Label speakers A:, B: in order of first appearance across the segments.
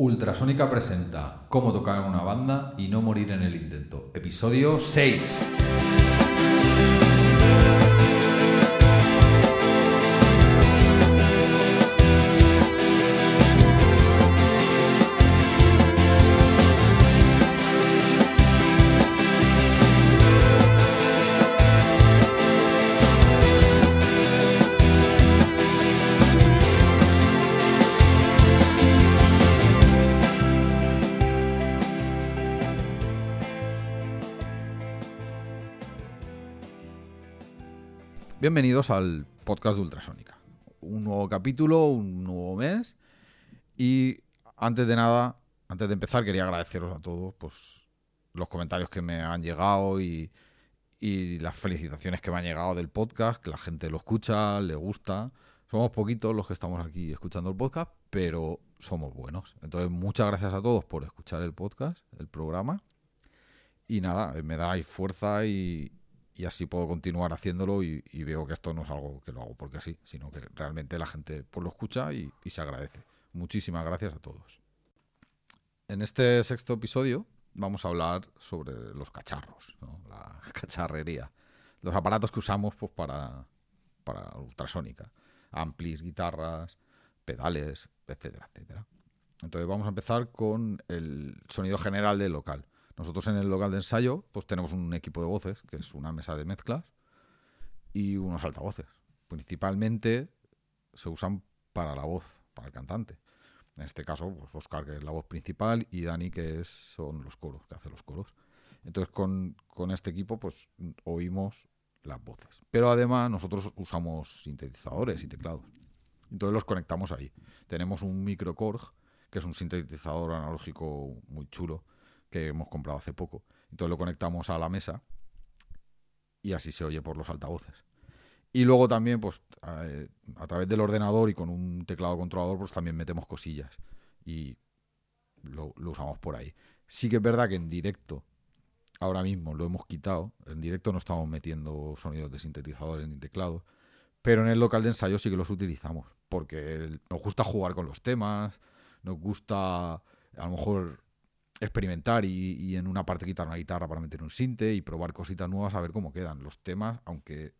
A: Ultrasónica presenta Cómo tocar en una banda y no morir en el intento. Episodio 6. Bienvenidos al podcast de Ultrasónica. Un nuevo capítulo, un nuevo mes. Y antes de nada, antes de empezar, quería agradeceros a todos pues, los comentarios que me han llegado y, y las felicitaciones que me han llegado del podcast, que la gente lo escucha, le gusta. Somos poquitos los que estamos aquí escuchando el podcast, pero somos buenos. Entonces, muchas gracias a todos por escuchar el podcast, el programa. Y nada, me dais fuerza y, y así puedo continuar haciéndolo y, veo que esto no es algo que lo hago porque sí, sino que realmente la gente pues lo escucha y, se agradece. Muchísimas gracias a todos. En este sexto episodio vamos a hablar sobre los cacharros, la cacharrería, los aparatos que usamos pues, para, para ultrasónica, amplis, guitarras, pedales, etcétera, etcétera. Entonces vamos a empezar con el sonido general del local. Nosotros en el local de ensayo pues tenemos un equipo de voces, que es una mesa de mezclas, y unos altavoces. Principalmente se usan para la voz, para el cantante. En este caso, pues Oscar, que es la voz principal, y Dani, que es, son los coros, que hace los coros. Entonces, con, con este equipo, pues oímos las voces. Pero además, nosotros usamos sintetizadores y teclados. Entonces los conectamos ahí. Tenemos un microcorg, que es un sintetizador analógico muy chulo, que hemos comprado hace poco. Entonces lo conectamos a la mesa y así se oye por los altavoces. Y luego también, pues, a, a través del ordenador y con un teclado controlador, pues también metemos cosillas y lo, lo, usamos por ahí. Sí que es verdad que en directo, ahora mismo lo hemos quitado, en directo no estamos metiendo sonidos de sintetizadores ni teclados, pero en el local de ensayo sí que los utilizamos, porque nos gusta jugar con los temas, nos gusta a lo mejor experimentar y, en una parte quitar una guitarra para meter un sinte y probar cositas nuevas a ver cómo quedan los temas, aunque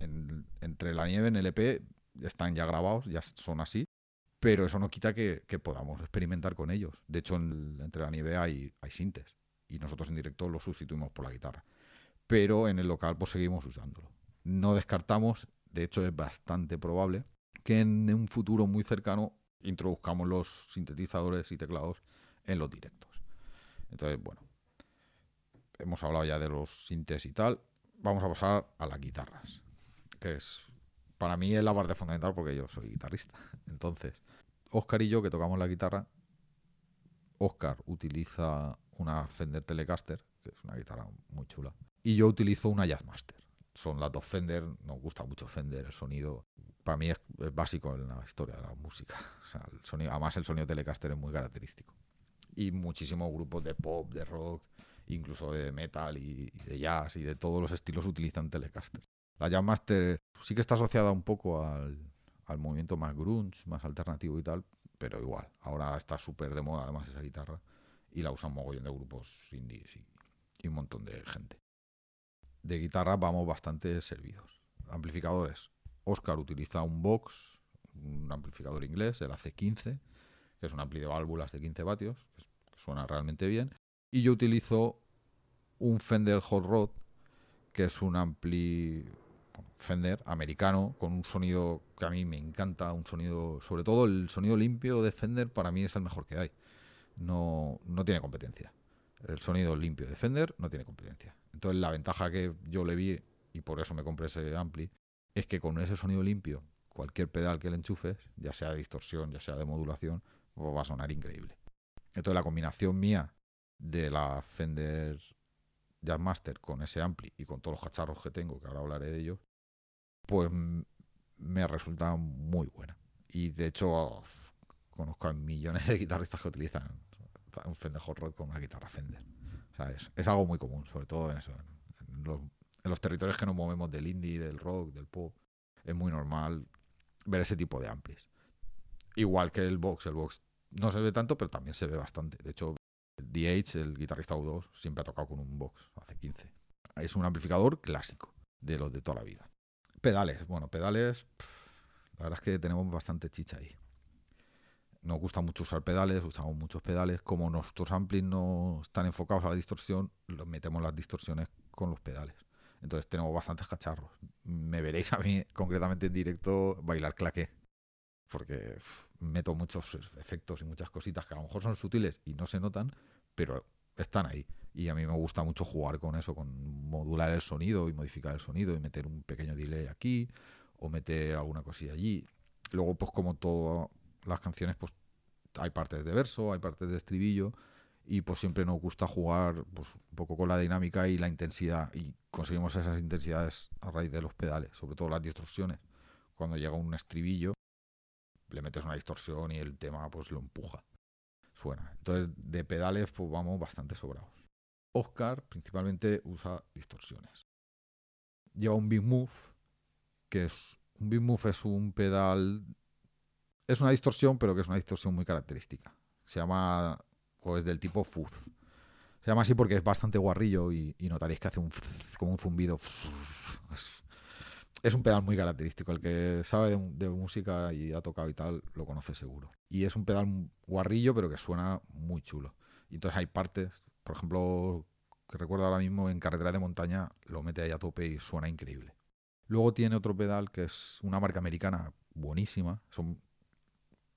A: en, entre la nieve en el EP están ya grabados, ya son así, pero eso no quita que, que podamos experimentar con ellos. De hecho, en, entre la nieve hay, hay sintes y nosotros en directo los sustituimos por la guitarra, pero en el local pues seguimos usándolo. No descartamos, de hecho es bastante probable, que en un futuro muy cercano introduzcamos los sintetizadores y teclados en los directos. Entonces, bueno, hemos hablado ya de los sintes y tal. Vamos a pasar a las guitarras, que es para mí es la parte fundamental porque yo soy guitarrista. Entonces, Oscar y yo que tocamos la guitarra, Oscar utiliza una Fender Telecaster, que es una guitarra muy chula, y yo utilizo una Jazzmaster. Son las dos Fender, nos gusta mucho Fender, el sonido para mí es, básico en la historia de la música. O sea, el sonido, además el sonido Telecaster es muy característico y muchísimos grupos de pop, de rock, incluso de metal y, y, de jazz y de todos los estilos utilizan Telecaster. La Jazzmaster sí que está asociada un poco al, al movimiento más grunge, más alternativo y tal, pero igual, ahora está súper de moda además esa guitarra y la usan mogollón de grupos indies y, y un montón de gente. De guitarra vamos bastante servidos. Amplificadores. Oscar utiliza un Vox, un amplificador inglés, el AC15, que es un ampli de válvulas de 15 vatios, que suena realmente bien. Y yo utilizo un Fender Hot Rod, que es un ampli Fender americano, con un sonido que a mí me encanta, un sonido, sobre todo el sonido limpio de Fender, para mí es el mejor que hay. No, no tiene competencia. El sonido limpio de Fender no tiene competencia. Entonces la ventaja que yo le vi, y por eso me compré ese ampli, es que con ese sonido limpio, cualquier pedal que le enchufes, ya sea de distorsión, ya sea de modulación, va a sonar increíble. Entonces la combinación mía de la Fender Jazzmaster con ese ampli y con todos los cacharros que tengo, que ahora hablaré de ellos, pues me resulta muy buena. Y de hecho conozco a millones de guitarristas que utilizan un Fender Hot Rod con una guitarra Fender. O sea, es, algo muy común, sobre todo. En los, en los territorios que nos movemos del indie, del rock, del pop, es muy normal ver ese tipo de amplis igual que el box, el box no se ve tanto, pero también se ve bastante. De hecho, DH, el guitarrista U2, siempre ha tocado con un box hace 15. Es un amplificador clásico, de los de toda la vida. Pedales, bueno, pedales, la verdad es que tenemos bastante chicha ahí. Nos gusta mucho usar pedales, usamos muchos pedales. Como nuestros amplis no están enfocados a la distorsión, los metemos las distorsiones con los pedales. Entonces tenemos bastantes cacharros. Me veréis a mí concretamente en directo bailar claqué. Porque meto muchos efectos y muchas cositas que a lo mejor son sutiles y no se notan, pero están ahí. Y a mí me gusta mucho jugar con eso, con modular el sonido y modificar el sonido y meter un pequeño delay aquí o meter alguna cosilla allí. Luego, pues como todas las canciones, pues hay partes de verso, hay partes de estribillo y pues siempre nos gusta jugar pues, un poco con la dinámica y la intensidad y conseguimos esas intensidades a raíz de los pedales, sobre todo las distorsiones. Cuando llega un estribillo, le metes una distorsión y el tema pues lo empuja, suena. Entonces de pedales pues vamos bastante sobrados. Oscar principalmente usa distorsiones. Lleva un Big Move, que es un Big Move es un pedal es una distorsión, pero que es una distorsión muy característica. Se llama o es del tipo fuzz. Se llama así porque es bastante guarrillo y, notaréis que hace un como un zumbido. Es, un pedal muy característico. El que sabe de, música y ha tocado y tal, lo conoce seguro. Y es un pedal guarrillo, pero que suena muy chulo. Y entonces hay partes, por ejemplo, que recuerdo ahora mismo en carretera de montaña, lo mete ahí a tope y suena increíble. Luego tiene otro pedal que es una marca americana buenísima. Son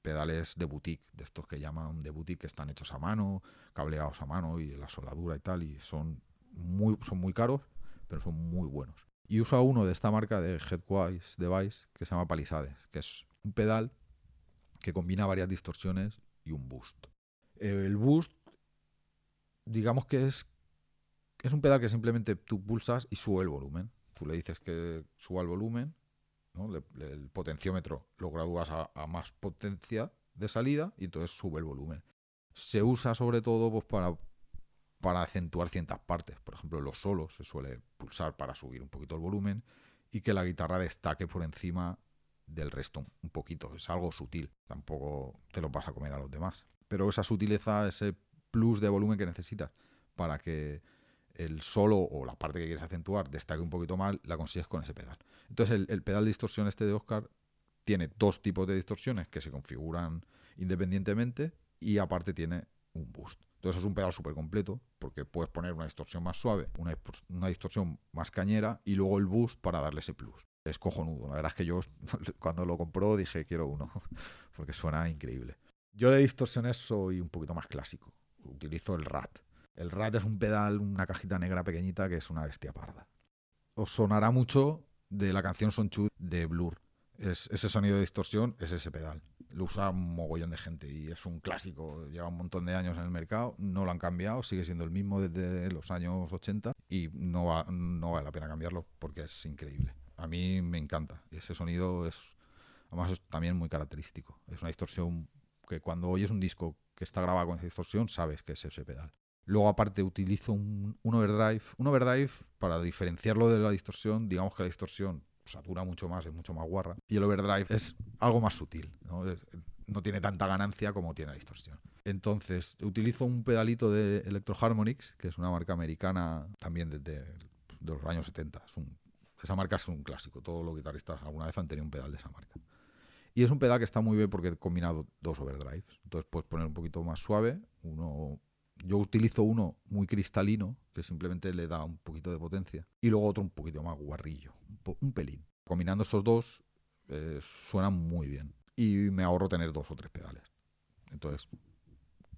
A: pedales de boutique, de estos que llaman de boutique, que están hechos a mano, cableados a mano y la soldadura y tal, y son muy, son muy caros, pero son muy buenos. Y usa uno de esta marca de Headwise Device que se llama Palisades, que es un pedal que combina varias distorsiones y un boost. El boost, digamos que es, es un pedal que simplemente tú pulsas y sube el volumen. Tú le dices que suba el volumen el potenciómetro lo gradúas a, más potencia de salida y entonces sube el volumen. Se usa sobre todo pues, para, para acentuar ciertas partes. Por ejemplo, los solos se suele pulsar para subir un poquito el volumen y que la guitarra destaque por encima del resto un poquito. Es algo sutil. Tampoco te lo vas a comer a los demás. Pero esa sutileza, ese plus de volumen que necesitas para que el solo o la parte que quieres acentuar destaque un poquito mal, la consigues con ese pedal. Entonces el, pedal de distorsión este de Oscar tiene dos tipos de distorsiones que se configuran independientemente y aparte tiene un boost. Entonces es un pedal súper completo porque puedes poner una distorsión más suave, una, distorsión más cañera y luego el boost para darle ese plus. Es cojonudo. La verdad es que yo cuando lo compró dije quiero uno porque suena increíble. Yo de distorsiones soy un poquito más clásico. Utilizo el RAT. El RAT es un pedal, una cajita negra pequeñita que es una bestia parda. Os sonará mucho de la canción Son Chud de Blur. Es, ese sonido de distorsión es ese pedal. Lo usa un mogollón de gente y es un clásico. Lleva un montón de años en el mercado, no lo han cambiado, sigue siendo el mismo desde los años 80 y no, vale la pena cambiarlo porque es increíble. A mí me encanta. Ese sonido es, además, también muy característico. Es una distorsión que cuando oyes un disco que está grabado con esa distorsión, sabes que es ese pedal. Luego, aparte, utilizo un, overdrive. Un overdrive, para diferenciarlo de la distorsión, digamos que la distorsión satura mucho más, es mucho más guarra. Y el overdrive es algo más sutil, ¿no? no tiene tanta ganancia como tiene la distorsión. Entonces, utilizo un pedalito de Electro Harmonics, que es una marca americana también desde los años 70. esa marca es un clásico. Todos los guitarristas alguna vez han tenido un pedal de esa marca. Y es un pedal que está muy bien porque he combinado dos overdrives. Entonces puedes poner un poquito más suave, uno yo utilizo uno muy cristalino, que simplemente le da un poquito de potencia, y luego otro un poquito más guarrillo, un, pelín. Combinando estos dos, eh, suenan muy bien. Y me ahorro tener dos o tres pedales. Entonces,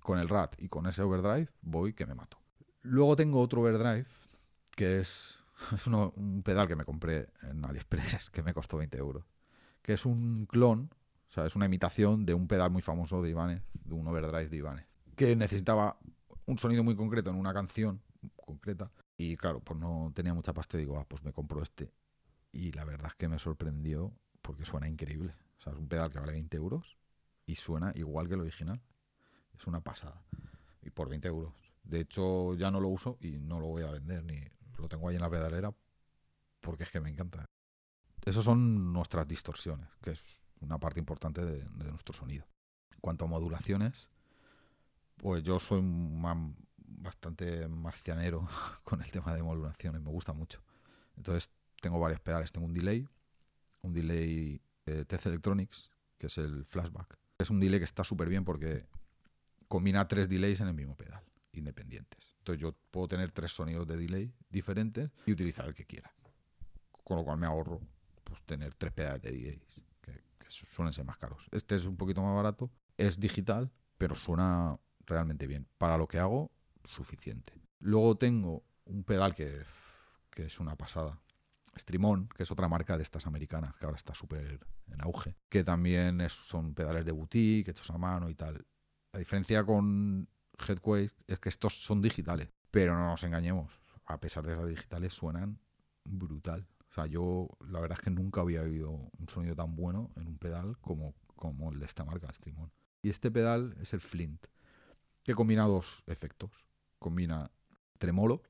A: con el RAT y con ese overdrive, voy que me mato. Luego tengo otro overdrive, que es, un pedal que me compré en AliExpress, que me costó 20 euros. Que es un clon, o sea, es una imitación de un pedal muy famoso de Ibanez, de un overdrive de Ibanez, que necesitaba un sonido muy concreto en una canción concreta. Y claro, pues no tenía mucha pasta digo, ah, pues me compro este. Y la verdad es que me sorprendió porque suena increíble. O sea, es un pedal que vale 20 euros y suena igual que el original. Es una pasada. Y por 20 euros. De hecho, ya no lo uso y no lo voy a vender ni lo tengo ahí en la pedalera porque es que me encanta. Esas son nuestras distorsiones, que es una parte importante de, de nuestro sonido. En cuanto a modulaciones, Pues yo soy bastante marcianero con el tema de modulaciones, me gusta mucho. Entonces tengo varios pedales, tengo un delay, un delay de TC Electronics, que es el flashback. Es un delay que está súper bien porque combina tres delays en el mismo pedal, independientes. Entonces yo puedo tener tres sonidos de delay diferentes y utilizar el que quiera. Con lo cual me ahorro pues, tener tres pedales de delays, que suelen ser más caros. Este es un poquito más barato, es digital, pero suena realmente bien. Para lo que hago, suficiente. Luego tengo un pedal que, que es una pasada, Streamon, que es otra marca de estas americanas, que ahora está súper en auge, que también es, son pedales de boutique, hechos a mano y tal. La diferencia con Headquake es que estos son digitales, pero no nos engañemos, a pesar de ser digitales suenan brutal. O sea, yo la verdad es que nunca había oído un sonido tan bueno en un pedal como, como el de esta marca, Streamon. Y este pedal es el Flint, que combina dos efectos. Combina tremolo,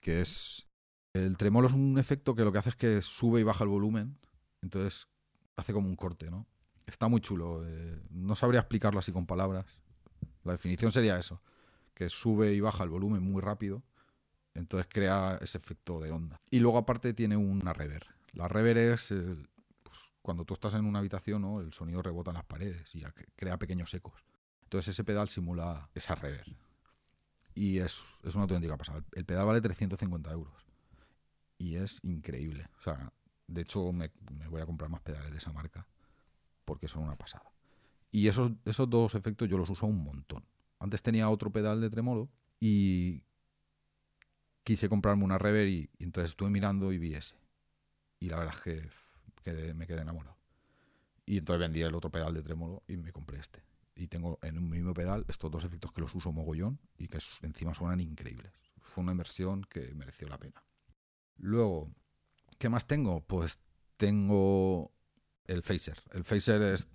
A: que es... El tremolo es un efecto que lo que hace es que sube y baja el volumen, entonces hace como un corte, ¿no? Está muy chulo. Eh, no sabría explicarlo así con palabras. La definición sería eso, que sube y baja el volumen muy rápido, entonces crea ese efecto de onda. Y luego aparte tiene una reverb. La reverb es pues, cuando tú estás en una habitación, ¿no? el sonido rebota en las paredes y crea pequeños ecos. Entonces ese pedal simula esa reverb. Y es, es una auténtica pasada. El pedal vale 350 euros. Y es increíble. O sea, de hecho me, me voy a comprar más pedales de esa marca porque son una pasada. Y esos, esos dos efectos yo los uso un montón. Antes tenía otro pedal de tremolo y quise comprarme una reverb y, y entonces estuve mirando y vi ese. Y la verdad es que me quedé enamorado. Y entonces vendí el otro pedal de tremolo y me compré este. Y tengo en un mismo pedal estos dos efectos que los uso mogollón y que encima suenan increíbles. Fue una inversión que mereció la pena. Luego, ¿qué más tengo? Pues tengo el phaser. El phaser es,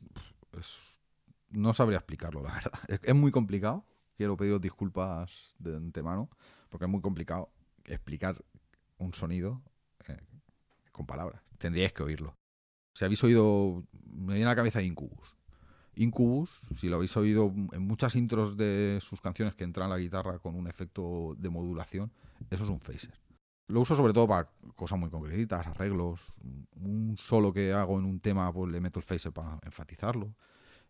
A: no sabría explicarlo, la verdad. Es, es muy complicado. Quiero pediros disculpas de antemano, porque es muy complicado explicar un sonido eh, con palabras. Tendríais que oírlo. Si habéis oído, me viene a la cabeza Incubus. Incubus, si lo habéis oído en muchas intros de sus canciones que entran la guitarra con un efecto de modulación, eso es un phaser. Lo uso sobre todo para cosas muy concretas, arreglos, un solo que hago en un tema, pues le meto el phaser para enfatizarlo.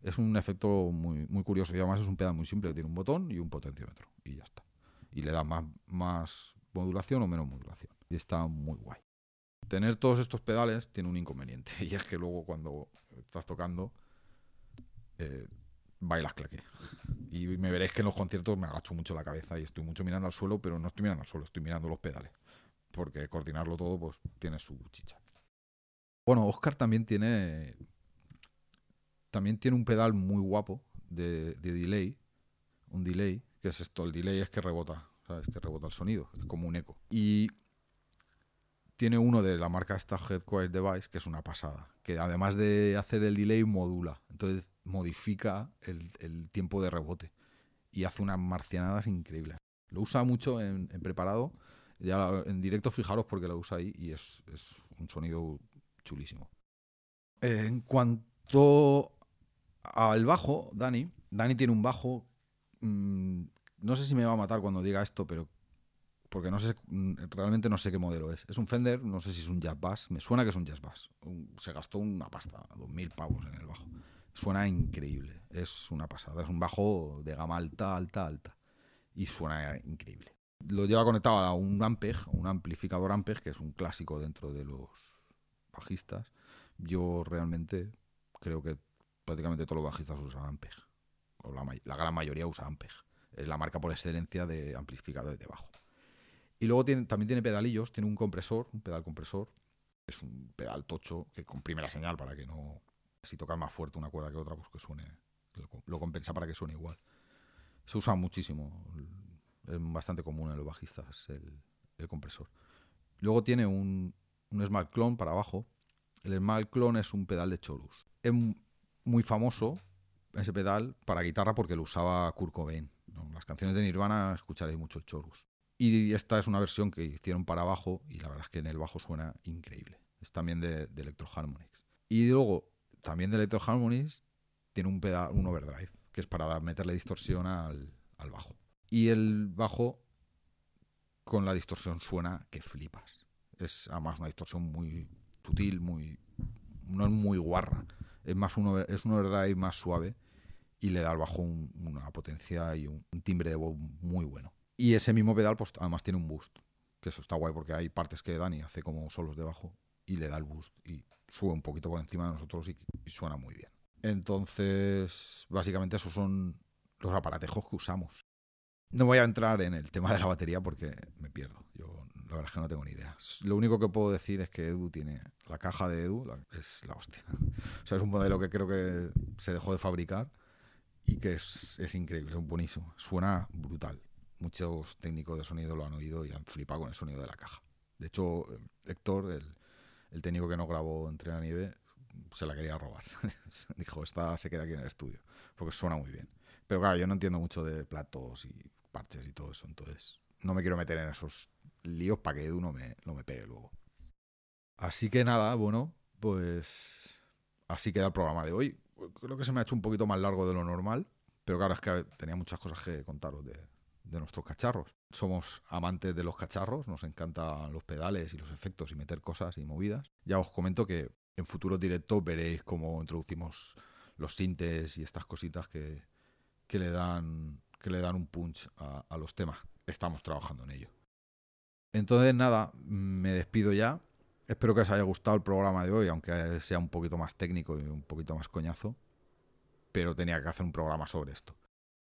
A: Es un efecto muy, muy curioso y además es un pedal muy simple, tiene un botón y un potenciómetro y ya está. Y le da más, más modulación o menos modulación. Y está muy guay. Tener todos estos pedales tiene un inconveniente y es que luego cuando estás tocando eh, bailas claqué. Y me veréis que en los conciertos me agacho mucho la cabeza y estoy mucho mirando al suelo, pero no estoy mirando al suelo, estoy mirando los pedales. Porque coordinarlo todo pues tiene su chicha. Bueno, Oscar también tiene también tiene un pedal muy guapo de, de delay, un delay, que es esto, el delay es que rebota, ¿sabes? Que rebota el sonido, es como un eco. Y tiene uno de la marca esta Head Quiet Device, que es una pasada, que además de hacer el delay modula, entonces modifica el, tiempo de rebote y hace unas marcianadas increíbles. Lo usa mucho en, preparado, ya en directo fijaros porque lo usa ahí y es, es un sonido chulísimo. En cuanto al bajo, Dani, Dani tiene un bajo, mmm, no sé si me va a matar cuando diga esto, pero porque no sé, mm, realmente no sé qué modelo es. Es un Fender, no sé si es un Jazz Bass, me suena que es un Jazz Bass. Se gastó una pasta, dos mil pavos en el bajo. Suena increíble, es una pasada, es un bajo de gama alta, alta, alta. Y suena increíble. Lo lleva conectado a un Ampeg, un amplificador Ampeg, que es un clásico dentro de los bajistas. Yo realmente creo que prácticamente todos los bajistas usan Ampeg. O la, la gran mayoría usa Ampeg. Es la marca por excelencia de amplificadores de bajo. Y luego también tiene pedalillos, tiene un compresor, un pedal compresor. Es un pedal tocho que comprime la señal para que no. Si tocas más fuerte una cuerda que otra, pues que suene. Lo, co- lo compensa para que suene igual. Se usa muchísimo. Es bastante común en los bajistas el, compresor. Luego tiene un, un Smart Clone para abajo. El Smart Clone es un pedal de Chorus. Es muy famoso ese pedal para guitarra porque lo usaba Kurt Cobain. las canciones de Nirvana escucharéis mucho el Chorus. Y esta es una versión que hicieron para bajo y la verdad es que en el bajo suena increíble. Es también de, Electro Harmonics. Y luego, también de Electro Harmonics, tiene un pedal, un overdrive, que es para meterle distorsión al, al bajo. Y el bajo con la distorsión suena que flipas. Es además una distorsión muy sutil, muy no es muy guarra. Es más uno es un overdrive más suave y le da al bajo una potencia y un, timbre de voz muy bueno. Y ese mismo pedal, pues además tiene un boost, que eso está guay porque hay partes que Dani hace como solos de bajo y le da el boost y sube un poquito por encima de nosotros y, suena muy bien. Entonces, básicamente esos son los aparatejos que usamos. No voy a entrar en el tema de la batería porque me pierdo. Yo la verdad es que no tengo ni idea. Lo único que puedo decir es que Edu tiene la caja de Edu, es la hostia. o sea, es un modelo que creo que se dejó de fabricar y que es, es increíble, es buenísimo. Suena brutal. Muchos técnicos de sonido lo han oído y han flipado con el sonido de la caja. De hecho, Héctor, el, técnico que no grabó Entre la Nieve, se la quería robar. Dijo, esta se queda aquí en el estudio, porque suena muy bien. Pero claro, yo no entiendo mucho de platos y parches y todo eso, entonces no me quiero meter en esos líos para que Edu no me, no me pegue luego. Así que nada, bueno, pues así queda el programa de hoy creo que se me ha hecho un poquito más largo de lo normal, pero claro, es que tenía muchas cosas que contaros de, nuestros cacharros. Somos amantes de los cacharros, nos encantan los pedales y los efectos y meter cosas y movidas. Ya os comento que en futuros directos veréis cómo introducimos los sintes y estas cositas que, le, dan, que le dan un punch a, a los temas. Estamos trabajando en ello. Entonces, nada, me despido ya. Espero que os haya gustado el programa de hoy, aunque sea un poquito más técnico y un poquito más coñazo. Pero tenía que hacer un programa sobre esto.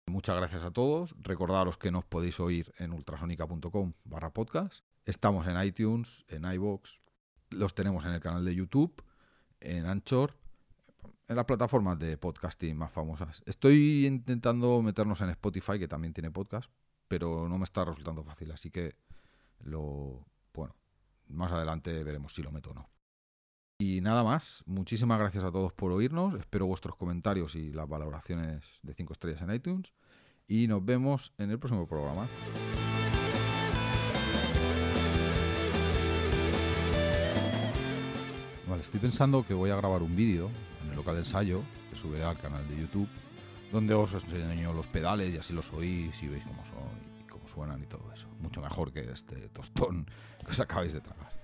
A: Muchas gracias a todos. Recordaros que nos podéis oír en ultrasonica.com barra podcast. Estamos en iTunes, en iBox. Los tenemos en el canal de YouTube, en Anchor, en las plataformas de podcasting más famosas. Estoy intentando meternos en Spotify, que también tiene podcast, pero no me está resultando fácil. Así que lo, bueno, más adelante veremos si lo meto o no. Y nada más, muchísimas gracias a todos por oírnos, espero vuestros comentarios y las valoraciones de 5 estrellas en iTunes y nos vemos en el próximo programa. Vale, estoy pensando que voy a grabar un vídeo en el local de ensayo que subiré al canal de YouTube donde os enseño los pedales y así los oís y veis cómo son y cómo suenan y todo eso. Mucho mejor que este tostón que os acabáis de tragar.